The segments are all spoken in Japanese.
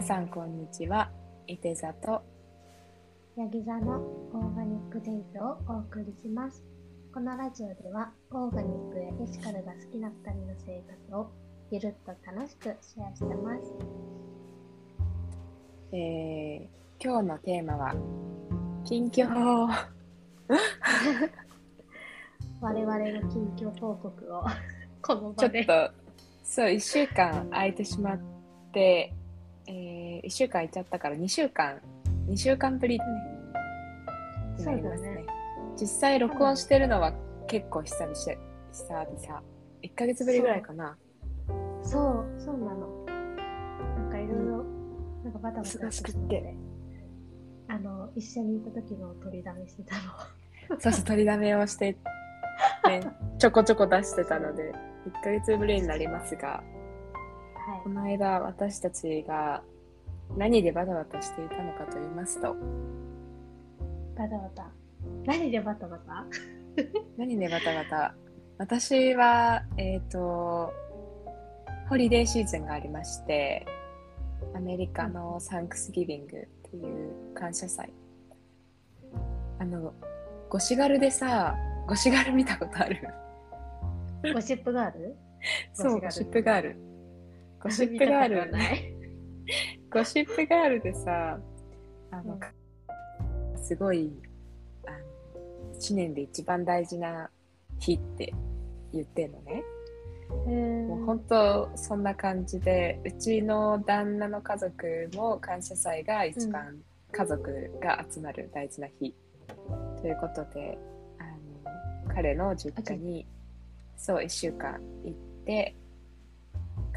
皆さんこんにちは。いて座とヤギ座のオーガニックデイズをお送りします。このラジオでは、オーガニックやエシカルが好きな2人の生活をゆるっと楽しくシェアしてます。えー、今日のテーマは近況。我々の近況報告をこの場で。ちょっとそう1週間空いてしまって、えー、1週間空いちゃったから2週間2週間ぶりにそうだなりますねね。実際録音してるのは結構久々久々1ヶ月ぶりぐらいかなそう、そうなの。なんかいろいろ、なんかバタバタしてあの、一緒にいた時の取りだめしてたの。そうそう取りだめをして、ね、ちょこちょこ出してたので1ヶ月ぶりになりますがはい。こ。の間私たちが何でバタバタしていたのかと言いますとバタバタ。何でバタバタ？何でバタバタ？私はえっ、とホリデーシーズンがありましてアメリカのサンクスギビングっていう感謝祭。あのゴシガルでさゴシガル見たことある？ゴシップガール？そうゴシップガールゴシップガール。ゴシップガールでさあの、うん。すごいあの1年で一番大事な日って言ってんのね、もう本当そんな感じでうちの旦那の家族も感謝祭が一番家族が集まる大事な日、ということであの彼の実家にそう1週間行って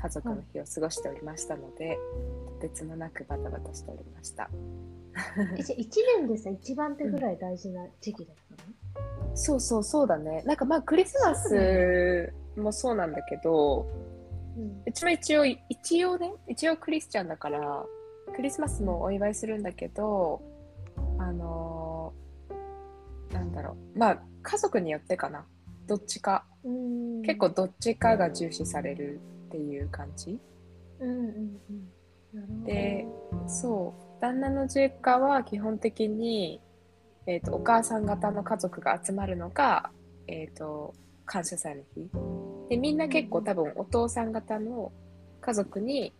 家族の日を過ごしておりましたので、とてつもなくバタバタしておりました。えじゃあ1年でさ、一番手ぐらい大事な時期だったの、そうそうそうだね。なんかまあクリスマスもそうなんだけどうんうちも一応一応ね一応クリスチャンだからクリスマスもお祝いするんだけどあのーなんだろう。まあ家族によってかな。どっちか。うん。結構どっちかが重視されるっていう感じ。うんうんうん。でそう。旦那の実家は基本的に、えー、とお母さん方の家族が集まるのが、えー、と感謝祭の日。でみんな結構多分お父さん方の家族に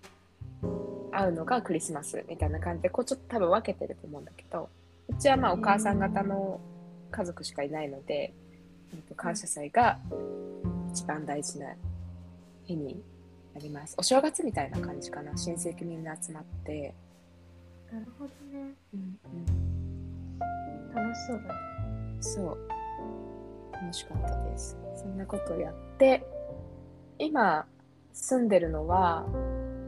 会うのがクリスマスみたいな感じでこうちょっと多分分けてると思うんだけどうちはまあお母さん方の家族しかいないので、えー、と感謝祭が一番大事な日になります。お正月みたいな感じかな。親戚みんな集まって、なるほどね。うん楽しそうだね。そう。楽しかったです。そんなことをやって。今住んでるのは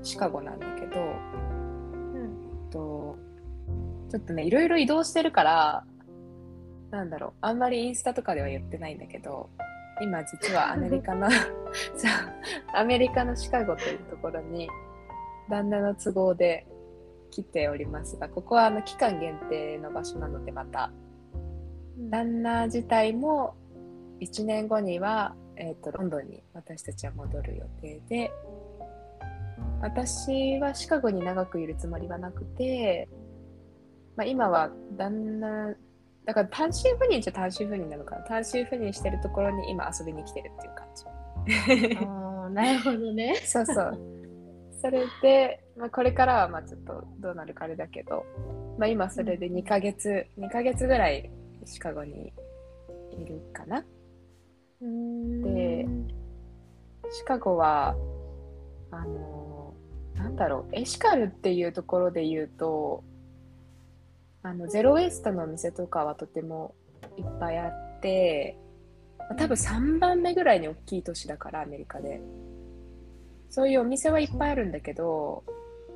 シカゴなんだけどうん。とちょっとねいろいろ移動してるからなんだろう。あんまりインスタとかでは言ってないんだけど今実はアメリカの アメリカのシカゴというところに旦那の都合で来ておりますがここはあの期間限定の場所なのでまた。うん。旦那自体も1年後には、えー、とロンドンに私たちは戻る予定で私はシカゴに長くいるつもりはなくて、まあ、今は旦那だから単身赴任じゃ単身赴任なのかな。単身赴任してるところに今遊びに来てるっていう感じ。ああ、なるほどね。そうそう。それで、まあ、これからはまあちょっとどうなるかあれだけど、まあ、今それで2ヶ月2ヶ月ぐらいシカゴにいるかな。でシカゴはあのなんだろう。エシカルっていうところで言うとあのゼロウエストのお店とかはとてもいっぱいあってまあ多分3番目ぐらいに大きい都市だからアメリカで。そういうお店はいっぱいあるんだけど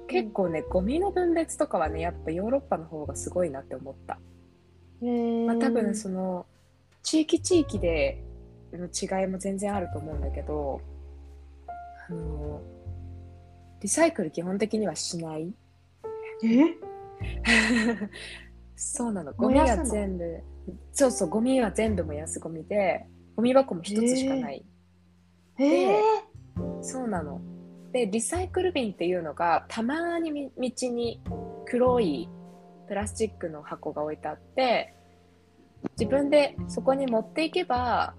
結構ねゴミの分別とかはねやっぱヨーロッパの方がすごいなって思った。まあ、多分その地域地域での違いも全然あると思うんだけどあのリサイクル基本的にはしない。え？そうなの。ゴミが燃やすの？全部。そうそうゴミは全部燃やすゴミでゴミ箱も一つしかない、えー、そうなの。でリサイクル瓶っていうのがたまにみ道に黒いプラスチックの箱が置いてあって自分でそこに持っていけば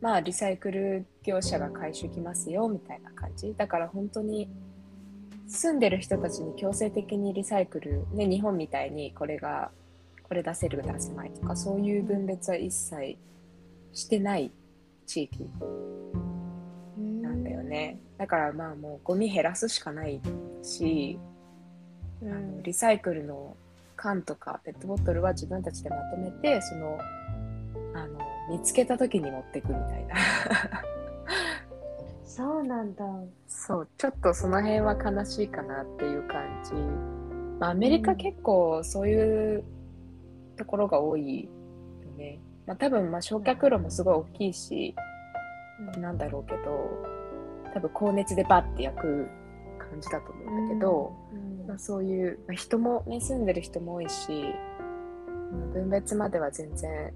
まあリサイクル業者が回収来ますよみたいな感じ。だから本当に住んでる人たちに強制的にリサイクル、ね、日本みたいにこれがこれ出せる出せないとかそういう分別は一切してない地域なんだよね。だからまあもうゴミ減らすしかないし、うん。あのリサイクルの缶とかペットボトルは自分たちでまとめてそのあの見つけた時に持ってくみたいなそうなんだ。そうちょっとその辺は悲しいかなっていう感じ、まあ、アメリカ結構そういうところが多いよね、まあ、多分まあ焼却炉もすごい大きいしなんだろうけど多分高熱でバッて焼く感じだと思うんだけど、うん。まあ、そういう、まあ、人もね住んでる人も多いしうん分別までは全然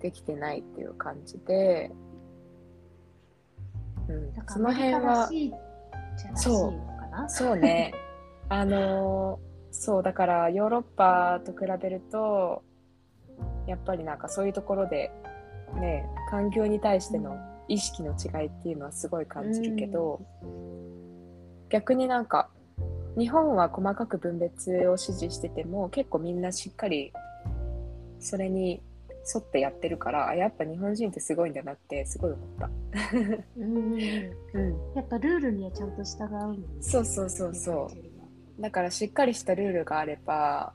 できてないっていう感じで、うん。だ、からその辺はらしいじゃらしいのかな？そうね。あのーそうだからヨーロッパと比べるとやっぱりなんかそういうところでね環境に対しての意識の違いっていうのはすごい感じるけど、逆になんか日本は細かく分別を指示してても結構みんなしっかりそれに沿ってやってるからあやっぱ日本人ってすごいんだなってすごい思った。うんうんうん。うん、やっぱルールにはちゃんと従うもんね。そうそうそうそう。だからしっかりしたルールがあれば、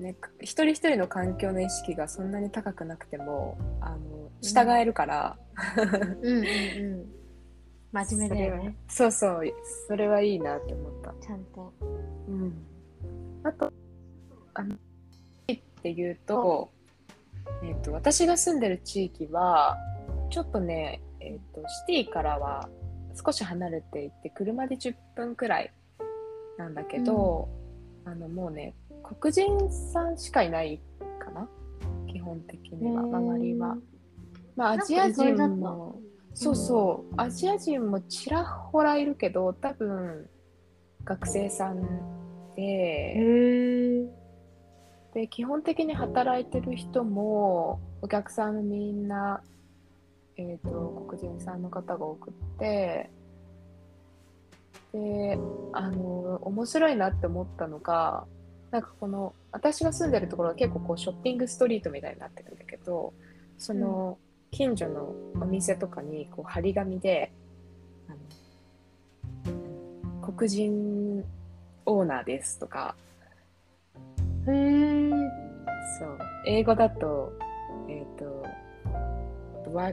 ね、一人一人の環境の意識がそんなに高くなくてもあの従えるから、うんうんうん。真面目だよね。そうそう。それはいいなって思った。ちゃんと。うん、あとあのっていうと,、えっと私が住んでる地域はちょっとね、えっとシティからは少し離れていて車で10分くらいなんだけど、あのもうね黒人さんしかいないかな？基本的には周りは。まあアジア人もそうそう、アジア人もちらほらいるけど多分学生さん。でで基本的に働いてる人もお客さんみんな、えー、と黒人さんの方が多くってであの面白いなって思ったのがなんかこの私が住んでるところは結構こうショッピングストリートみたいになってるんだけどその近所のお店とかにこう張り紙で黒人オーナーですとかへえそう。英語だとえっ、とブラ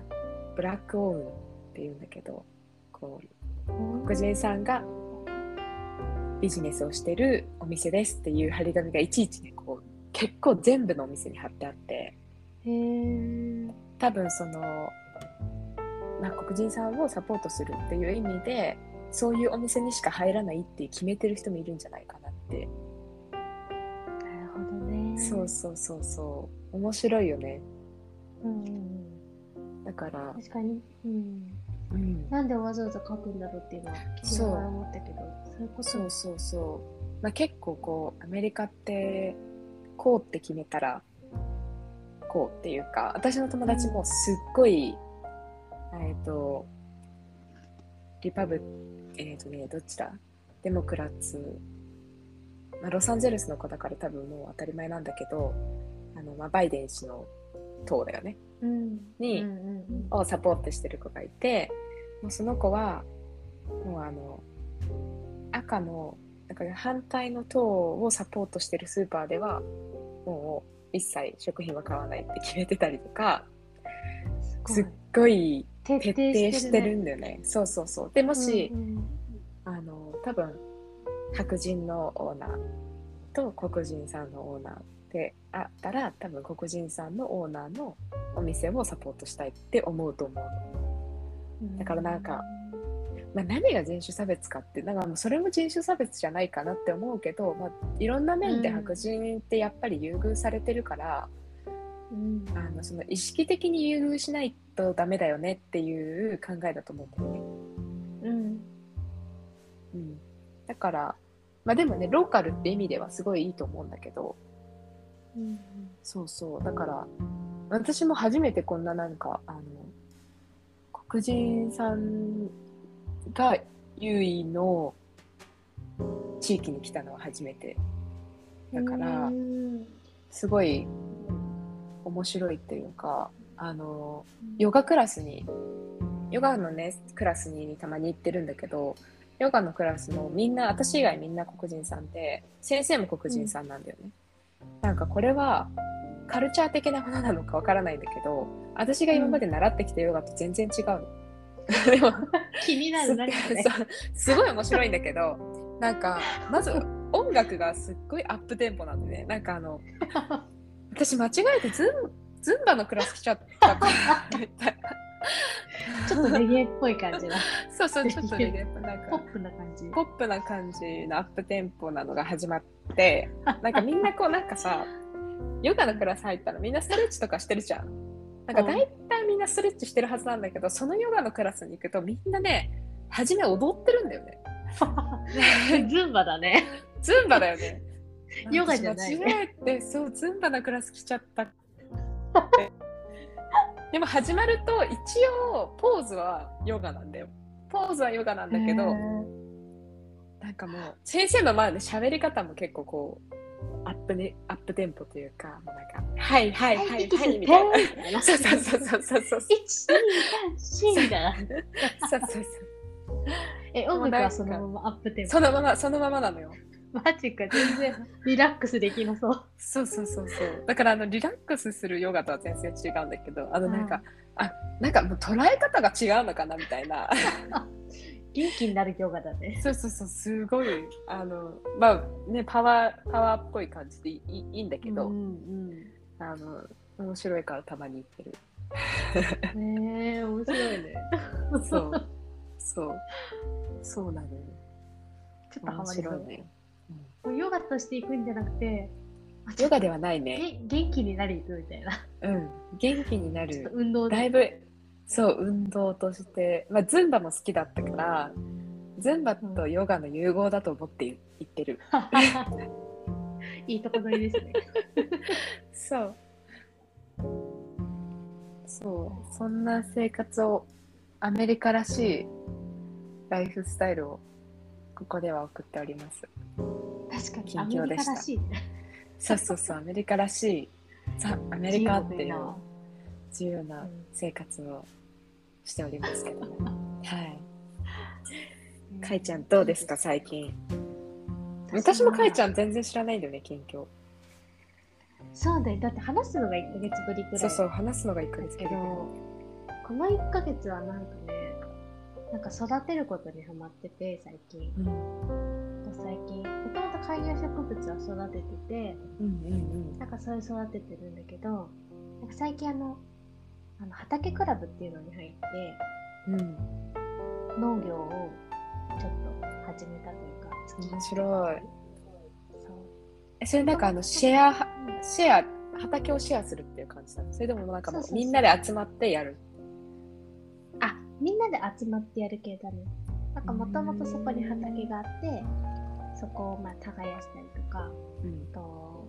ブラックオーンっていうんだけどこう黒人さんがビジネスをしてるお店ですっていう張り紙がいちいちねこう結構全部のお店に貼ってあって。へえ多分その、まあ、黒人さんをサポートするっていう意味でそういうお店にしか入らないって決めてる人もいるんじゃないかなって、そうそうそうそう。面白いよね。うんうんうん。だから、確かに。うん。うん、なんでわざわざ書くんだろうっていうのは聞きながら思ったけどそういうことそうそうそう、まあ、結構こうアメリカってこうって決めたらこうっていうか私の友達もすっごい、えっ、とリパブえっ、とねどっちだ？デモクラッツ、まあ、ロサンゼルスの子だから多分もう当たり前なんだけどあの、まあ、バイデン氏の党だよね。うん。にうんうんをサポートしてる子がいてもうその子はもうあの赤のだから反対の党をサポートしてるスーパーではもう一切食品は買わないって決めてたりとかすすっごい徹徹底してるんだよね。そうそうそう。でもし、うんうん。あの多分白人のオーナーと黒人さんのオーナーであったら多分黒人さんのオーナーのお店をサポートしたいって思うと思う。のだからなんかまあ、何が人種差別かってなんかもうそれも人種差別じゃないかなって思うけど、まあ、いろんな面でうん。白人ってやっぱり優遇されてるから、うん。あのその意識的に優遇しないとダメだよねっていう考えだと思うんだよね。うん。うん、だから、まあでもね、ローカルって意味ではすごいいいと思うんだけど、うんそうそう、だから、私も初めてこんななんか、あの、黒人さんが優位の地域に来たのは初めて。だからうんすごい面白いっていうか、あの、ヨガクラスに、ヨガのね、クラスにたまに行ってるんだけど、ヨガのクラスもみんな、私以外みんな黒人さんで、先生も黒人さんなんだよね。なんかこれは、カルチャー的なものなのかわからないんだけど、私が今まで習ってきたヨガと全然違うの。でも、気になる何それそうすごい面白いんだけど、なんか、まず音楽がすっごいアップテンポなんでね、なんかあの、私間違えてズンズンバのクラス来ちゃったから みたいな。ちょっとレゲエっぽい感じだ。そうそう、ちょっとね、なんかポップな感じ。ポップな感じのアップテンポなのが始まって、なんかみんなこうなんかさ、ヨガのクラス入ったらみんなストレッチとかしてるじゃん。なんか大体みんなストレッチしてるはずなんだけど、そのヨガのクラスに行くとみんなね、初め踊ってるんだよね。ズンバだね。ズンバだよね。ヨガじゃないね私間違えて、そう、ズンバのクラス来ちゃった。でも始まると一応ポーズはヨガなんだよ。ポーズはヨガなんだけど、なんかもう先生の前で喋り方も結構こうアップねアップテンポというかもうなんかはいはいはいはい、みたいな。そうそうそうそうそうそう。一、二、三、四みたいな。そうそうそう。え、音楽はそのままアップテンポ。そのままそのままなのよ。マジか、全然リラックスできなそう。そうそうそうそう。だからあのリラックスするヨガとは全然違うんだけど、あのなんか、あなんかもう捉え方が違うのかなみたいな。元気になるヨガだね。そうそうそうすごいあのまあねパワーパワーっぽい感じでいいいいんだけど、うんあの面白いからたまに行ってる。うん。ねえ、面白いね。そう。そう。そうなのよ。ちょっとハマりそう。ね。ヨガとして行くんじゃなくて、ヨガではないね。げ元気になりみたいな。うん。元気になる。運動で。だいぶ、そう、運動として、まあ、ズンバも好きだったから、ズンバとヨガの融合だと思って言ってる。いいとこ取りですね。そう。そう。そんな生活を、アメリカらしいライフスタイルを、ここでは送っております。確かに、近アメリ況でしたカらしいね。そうそうそう、アメリカらしい、ザ・アメリカっていう自由な生活をしておりますけども。はい。かいちゃんどうですか、最近？私もかいちゃん。ん全然知らないんだよね、近況。そうだよ。だって話すのが1ヶ月ぶりくらい。そうそう、話すのが1ヶ月ぶりだけど、この1ヶ月はなんかね、なんか育てることにハマってて、最近。うん最近、もともと観葉植物は育ててて、うんうんなんかそれ育ててるんだけど、なんか最近あの、あの畑クラブっていうのに入って、うん。うん。農業をちょっと始めたというか、月面白い。そう。え、それなんかあの、シェア、シェア、畑をシェアするっていう感じなの？それでもなんかみんなで集まってやる。あ、みんなで集まってやる系だね。なんかもともとそこに畑があって、そこをまあ耕したりとか、うん。と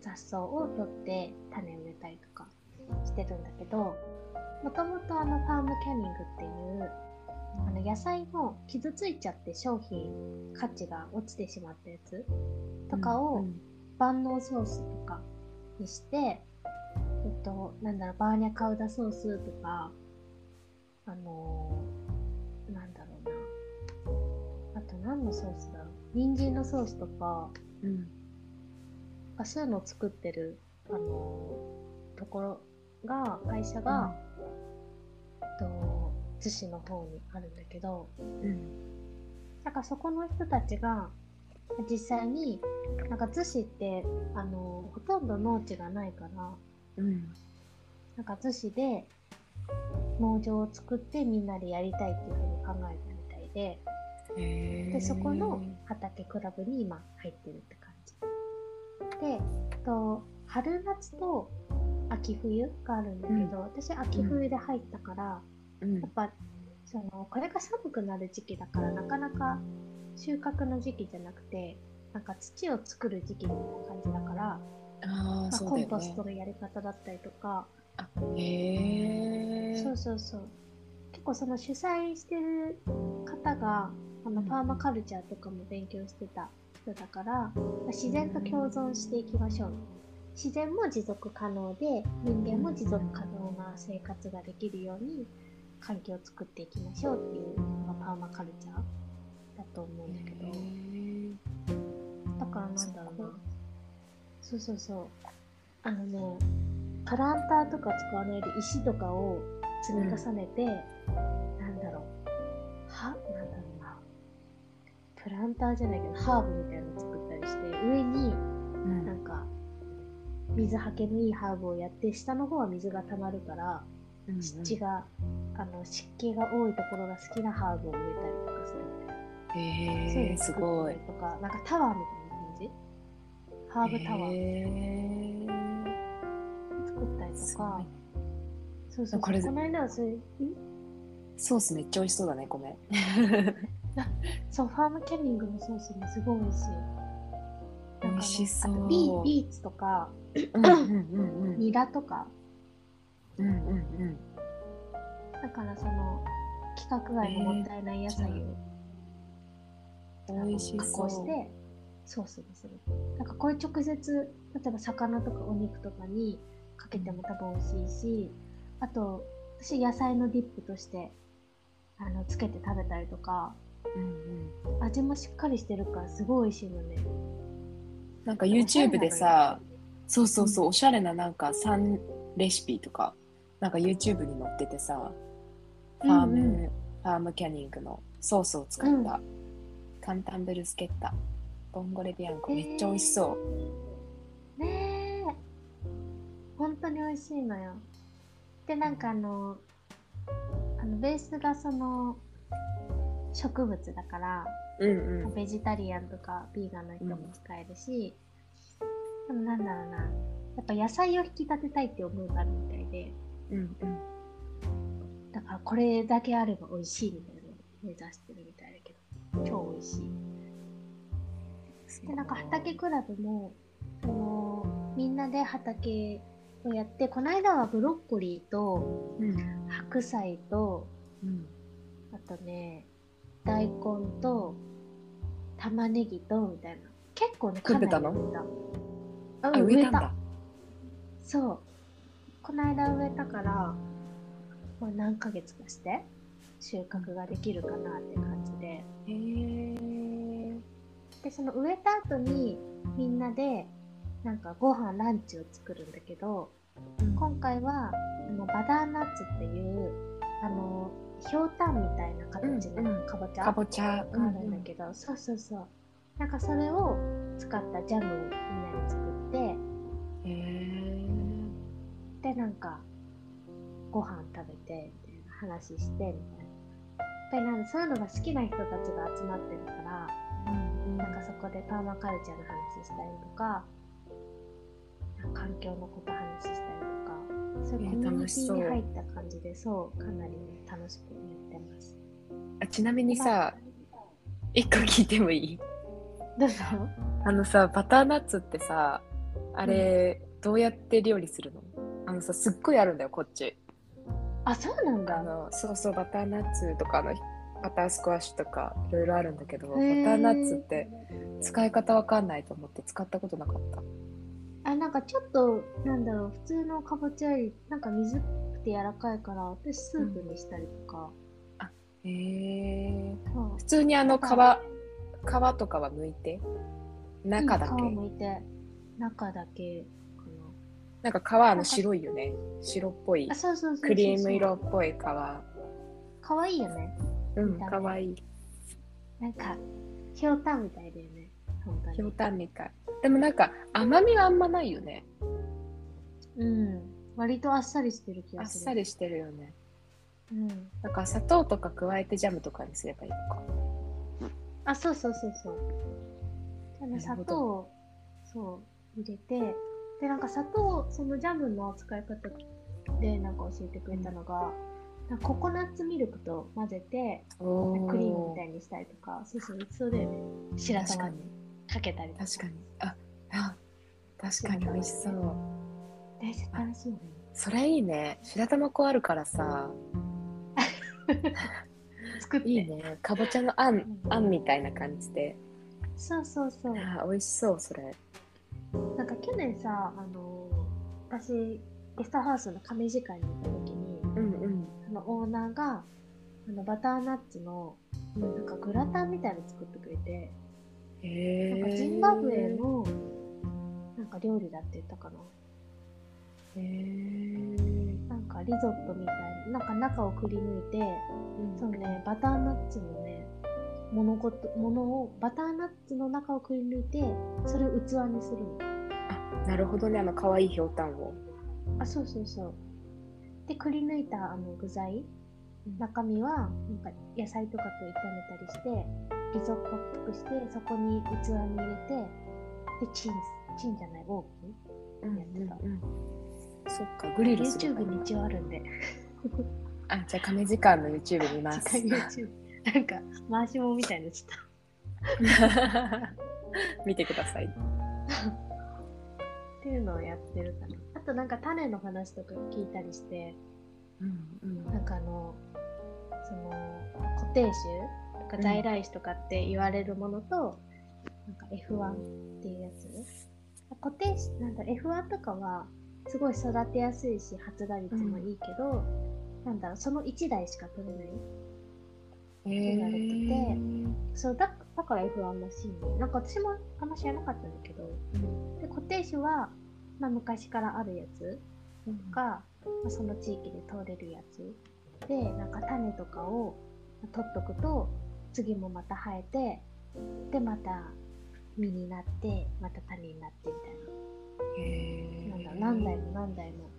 雑草を取って種植えたりとかしてるんだけど、もともとあのファームキャニングっていう、あの野菜の傷ついちゃって商品価値が落ちてしまったやつとかを、うん万能ソースとかにして、えっと、なんだろう、バーニャカウダソースとか、あのーなんだろうな。あと何のソースだろう。人参のソースとか、うん。あそういうのを作ってる、あのーところが、会社が、えっと、逗子の方にあるんだけど、うん。なんかそこの人たちが実際になんか逗子ってあのほとんど農地がないからうん。なんか逗子で農場を作ってみんなでやりたいっていうふうに考えたみたいででそこの畑クラブに今入ってるって感じ。でと春夏と秋冬があるんだけど、私秋冬で入ったから、うん。やっぱそのこれが寒くなる時期だからなかなか収穫の時期じゃなくてなんか土を作る時期みたいな感じだから、ああまあ、コンポストのやり方だったりとか、あへえそうそうそう。結構その主催してる方があのパーマカルチャーとかも勉強してた人だから、まあ自然と共存していきましょう。自然も持続可能で人間も持続可能な生活ができるように環境を作っていきましょうっていうのがパーマカルチャーだと思うんだけど。だからなんだろうな。そうそうそう。あのねプランターとか使わないで石とかを積み重ねて、なんだろう。はなんだろうな。プランターじゃないけどハーブみたいなの作ったりして上にうん。なんか水はけのいいハーブをやって下の方は水が溜まるからうんうん。湿地が、あの湿気が多いところが好きなハーブを植えたりとかするみたいな、えうの作すごいとかなんかタワーみたいな感じ？ハーブタワーへ作ったりとかいそうそう。これそう。この間はそれん？ソースめっちゃ美味しそうだね米 そうファームキャニングのソースもすごい美味しい。美味しそう。ビービーツとかニラとか。うんうんうん。だからその規格外のもったいない野菜を美味し加そう。工してソースにする。なんかこれ直接例えば魚とかお肉とかにかけても多分美味しいしあと私野菜のディップとしてあのつけて食べたりとかうんうん。味もしっかりしてるからすごい美味しいのね。なんか YouTube でさそうそうそうおしゃれななんか3レシピとかなんか YouTube に載っててさファーム、うんうファームキャニングのソースを使った、カンタンブルスケッタボンゴレビアンコめっちゃ美味しそう、ねえ本当に美味しいのよ。でなんかあのあのベースがその植物だからうんうん。ベジタリアンとかビーガンの人も使えるし、でもなんだろうなやっぱ野菜を引き立てたいって思いがあるみたいでうんうん。だからこれだけあれば美味しいみたいなのを目指してるみたいだけど超美味しい。でなんか畑クラブもそのみんなで畑をやってこの間はブロッコリーとうん。白菜とうん。あとね大根と玉ねぎとみたいな。結構ねかなり食べた。の植えたあうん植えた。そう。この間植えたから、まあ、何ヶ月かして収穫ができるかなって感じで。へえでその植えた後にみんなでなんかご飯ランチを作るんだけど今回はあのバダーナッツっていうあのひょうたんみたいな形のうんうん。かぼちゃかぼちゃ。があるんだけど、そうそうそう。なんかそれを使ったジャムをみんなで作ってへえでなんかご飯食べてみたいな話してみたいな。やっぱりなんかそういうのが好きな人たちが集まってるからなんかそこでパーマカルチャーの話したりとか環境のこと話したりとかそういうえコミュニティに入った感じでそうかなりね楽しくやってます。あちなみにさ一個聞いてもいい？どうぞ。あのさバターナッツってさあれ、どうやって料理するの？あのさすっごいあるんだよこっち。あそうなんだ。あのそうそうバターナッツとかあのバタースクワッシュとかいろいろあるんだけどバターナッツって使い方わかんないと思って使ったことなかったあなんかちょっとなんだろう普通のかぼちゃよりなんか水くて柔らかいから私スープにしたりとか、へえそう。普通にあの皮皮とかは剥いて？中だけ、うん皮むいて。中だけかな。んか皮あの白いよね。白っぽい。なあそうそうそうクリーム色っぽい皮。かわいいよね。うんかわいい。なんかひょうたんみたいだよね。ひょうたんみたいでもなんか甘みはあんまないよね。うん。割とあっさりしてる気あっがする。さりしてるよね。うん。なんか砂糖とか加えてジャムとかにすればいいのか。あそうそうそうそう。砂なるほど糖をそう入れてででなんか砂糖そのジャムの使い方でなんか教えてくれたのが、なんかココナッツミルクと混ぜておクリームみたいにしたりとかそうそうそれで白玉に。確かにかけたり確かに。ああ確かに美味しそう。え絶対美味しいそれいいね。白玉粉あるからさ。作って。いいね。かぼちゃのあんあんみたいな感じで。そうそうそう。あ美味しそうそれ。なんか去年さあの私ゲストハウスの亀時間に行った時にうんうん。あのオーナーがあのバターナッツのなんかグラタンみたいなの作ってくれて、なんかジンバブエのなんか料理だって言ったかな。へえなんかリゾットみたいななんか中をくり抜いてそのねバターナッツのね物事物をバターナッツの中をくり抜いてそれを器にするの。あなるほどねあの可愛いひょうたんを。あそうそうそう。でくり抜いたあの具材。中身はなんか野菜とかと炒めたりしてリゾットっぽくしてそこに器に入れてでチンチンじゃないオーブンやってた、うんそっかグリルする YouTube に一応あるんで。あじゃあ亀時間の YouTube 見ます。YouTube なんか回しもみたいになっちゃっ 見てください。たっていうのをやってるかな。あとなんか種の話とか聞いたりして。うんうん。なんかあのその固定種とか在来種とかって言われるものと、なんか F1 っていうやつ。固定種なんだ F1 とかはすごい育てやすいし発芽率もいいけど、なんだろうその1台しか取れない。へ言われててえそうだだから F1 らしいね。なんか私もあんま知らなかったんだけどで固定種は、まあ、昔からあるやつが、まあ、その地域で通れるやつ。でなんか種とかを取っとくと次もまた生えてでまた実になってまた種になってみたいへななんだ何代も何代も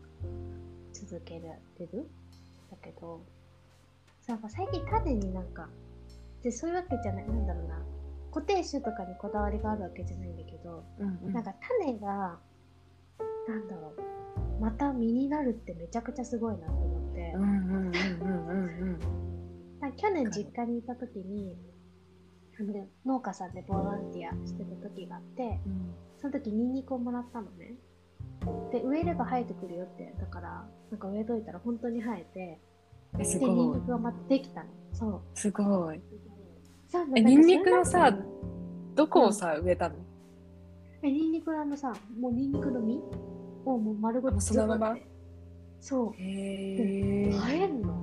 続けられる？だけどなんか最近種になんかでそういうわけじゃないなんだろうな。固定種とかにこだわりがあるわけじゃないんだけど、うんうん。なんか種がなんだろう。また実になるってめちゃくちゃすごいなと思って、去年実家にいた時に農家さんでボランティアしてた時があってその時ニンニクをもらったのね。で植えれば生えてくるよってだからなんか植えといたら本当に生えてえすでニンごいニクがまたできたの。そう。すごい。そうえニンニクのさどこをさ植えたの？えニンニクのあのさもうニンニクの実をもう丸ごとそのまま？そう。へえ生えんの？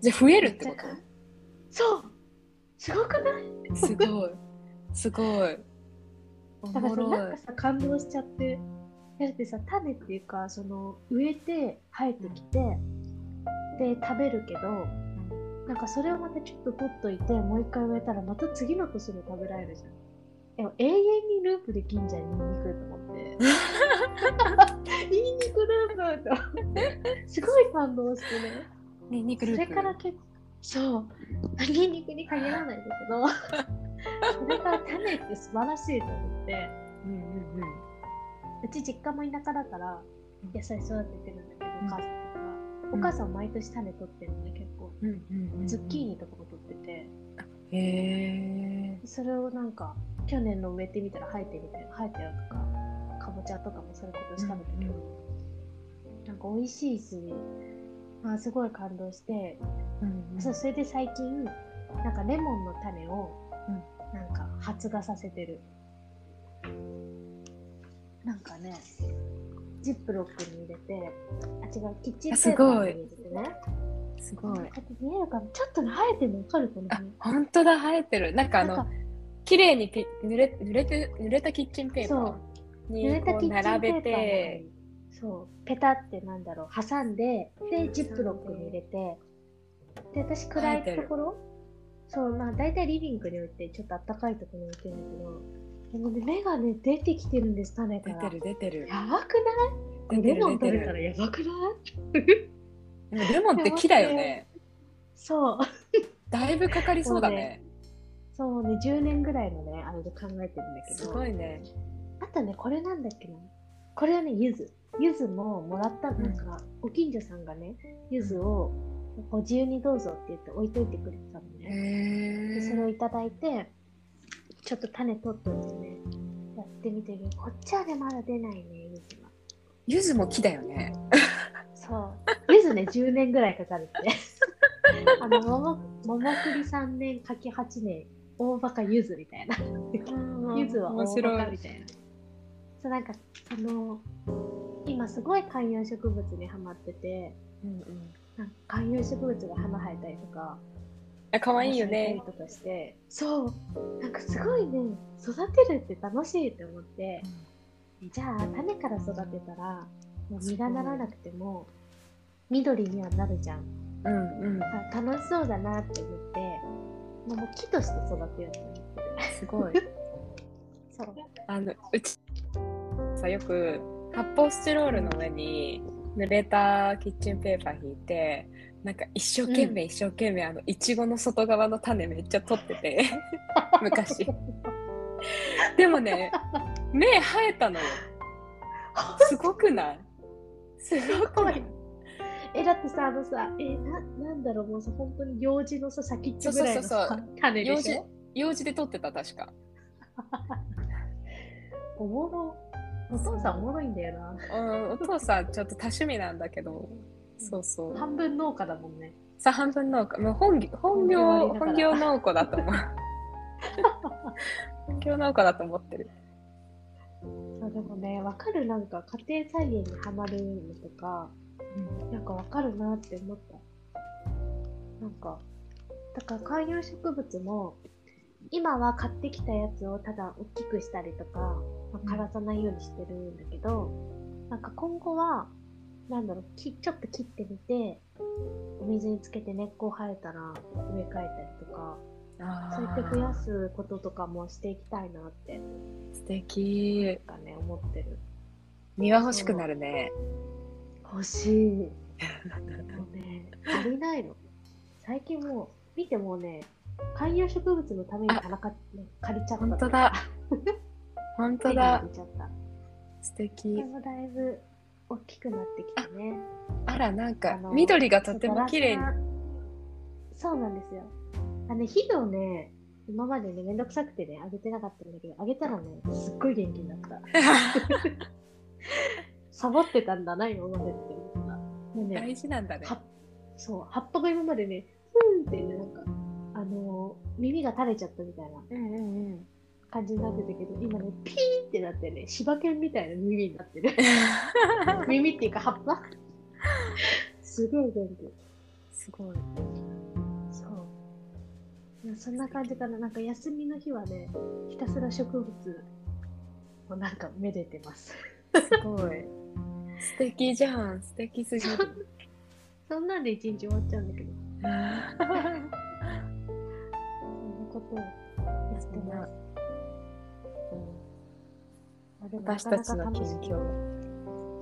じゃあ増えるってこそう。すごくない？とすごい。すごい。お だからさもろないんかさ感動しちゃって。だってさ種っていうかその植えて生えてきて、で食べるけどなんかそれをまたちょっと取っといてもう一回植えたらまた次の年も食べられるじゃん。でも永遠にループできんじゃんニンニクと思って。ニンニクループとすごい感動してねニンニクそれから結構そう。ニンニクに限らないんだけど。それから種って素晴らしいと思って。うんうんうん。うち実家も田舎だから野菜育ててるんだけど、うん。お母さんとか。うん。お母さん毎年種取ってるのね結構。うんうんうんズッキーニとかも取ってて。へえ。それをなんか去年の植えてみたら生えてみたいな生えたよとかかぼちゃとかもそういうことしたんだけど、なんか美味しいしあすごい感動して、うんそうそれで最近なんかレモンの種をうん。なんか発芽させてる、なんかねジップロックに入れてあ違うキッチンあペーパーに入れてね。すごい。見えるかなちょっとね生えてるの分かるかなあ本当だ生えてる。なんかあの綺麗にピ濡れ濡れて濡れたキッチンペーパー濡にこうれたキッチンペーパー並べてにそうペタってなんだろう挟んででジップロックに入れてで。私暗いところそうまあ大体リビングに置いてちょっとあったかいところに置いてるんだけどでもね芽がね出てきてるんです種から。出てる出てる。やばくない？レモンる出てる。食べたらやばくない？でもレモンって木だよね。そう。だいぶかかりそうだね。そうね。10年ぐらいのねあれで考えてるんだけど。すごいね。あとねこれなんだっけな。これはね、ゆず。ゆずももらった、なんか、ご近所さんがね、ゆずをご自由にどうぞって言って置いといてくれてたのね。へでそれをいただいて、ちょっと種取っといてね、やってみてる。こっちはね、まだ出ないね、ゆずは。ゆずも木だよね。そう。ゆずね、10年ぐらいかかるって。あの、桃、桃栗3年、柿8年、大バカゆずみたいな。ゆずは大バカみたいな。そう、なんか、その、今すごい観葉植物にハマってて、うんうんなんか観葉植物が花生えたりとか、あ可愛いよねとかして、そう、なんかすごいね、育てるって楽しいって思って、じゃあ種から育てたら、もう実がならなくても、緑にはなるじゃん。うんうんあ楽しそうだなって思って、もうもう木として育てようと思ってる。すごい そう。あのうちさよく発泡スチロールの上に濡れたキッチンペーパー引いてなんか一生懸命一生懸命あのいちごの外側の種めっちゃ取ってて 昔。でもね芽生えたのよ。すごくない？すごくない？え、だってさ、あのさ、え、な、なんだろう、もうさ、本当に幼児のさ、先っちょぐらいのそうそうそうさ種で用事しょ用事で取ってた確か。おもろ。お父さんおもろいんだよな。うんお父さんちょっと多趣味なんだけどそうそう半分農家だもんね。さ半分農家もう本業本業本業農家だと思う本業農家だと思ってるそうでもね、わかる、なんか家庭菜園にはまるのとか、なんかわかるなって思った。なんか、だから観葉植物も、今は買ってきたやつをただ大きくしたりとか、まあ、枯らさないようにしてるんだけど、なんか今後は、なんだろう、きちょっと切ってみて、お水につけて根っこ生えたら植え替えたりとか、あそうやって増やすこととかもしていきたいなって、素敵なんかね、思ってる。庭欲しくなるね欲しい。もうね、足りないの。最近もう、見てもうね、観葉植物のために花か、ね、借りちゃった。本当だ 本当だ。素これ敵もだいぶ大きくなってきたね。あらなんか緑がとても綺麗にそうなんですよ。あの、肥料ね、今までね、めんどくさくてね、あげてなかったんだけど、あげたらね、すっごい元気になった。サボってたんだな、今までって思った。もうね、大事なんだねはそう、葉っぱが今までね、ふーんってね、なんか、あのー耳が垂れちゃったみたいなうんうんうん感じになってたけど、今ね、ピーってなってね、柴犬みたいな耳になってる。耳っていうか葉っぱすごい元気。すごいそう。いやそんな感じかな。なんか休みの日はね、ひたすら植物をなんかめでてます。すごい素敵じゃん素敵すぎるそんなんで一日終わっちゃうんだけど、そんなことをやってます。あでも私たちの近況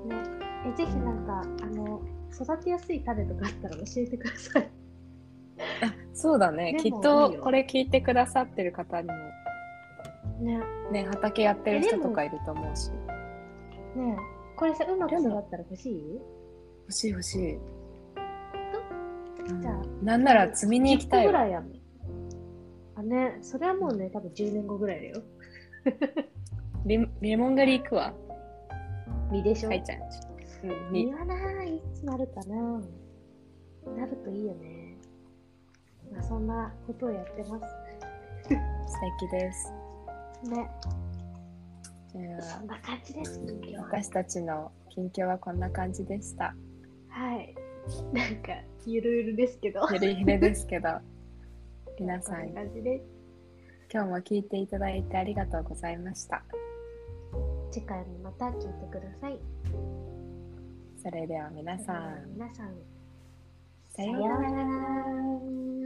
ね、えぜひなんか、あの、育てやすい種とかあったら教えてください。あそうだね。きっとこれ聞いてくださってる方にもね、ね。畑やってる人とかいると思うし。ねこれさ、うまく育ったら欲しい？欲しい欲しい、うんじゃあなんなら摘みに行きたい10個ぐわ。あ、ね、それはもうね、多分10年後ぐらいだよ。レレモン狩り行くわ実でしょ？はいちゃんちうんに実はな、いつなるかな？なるといいよね。まあ、そんなことをやってます。素敵ですね、じゃあそんな感じです。私たちの近況はこんな感じでしたはい。なんか、ゆるゆるですけど。ゆるゆるですけど皆こんさんな感じです。今日も聞いていただいてありがとうございました。次回もまた聞いてください。それでは皆さん。皆さん。さようなら。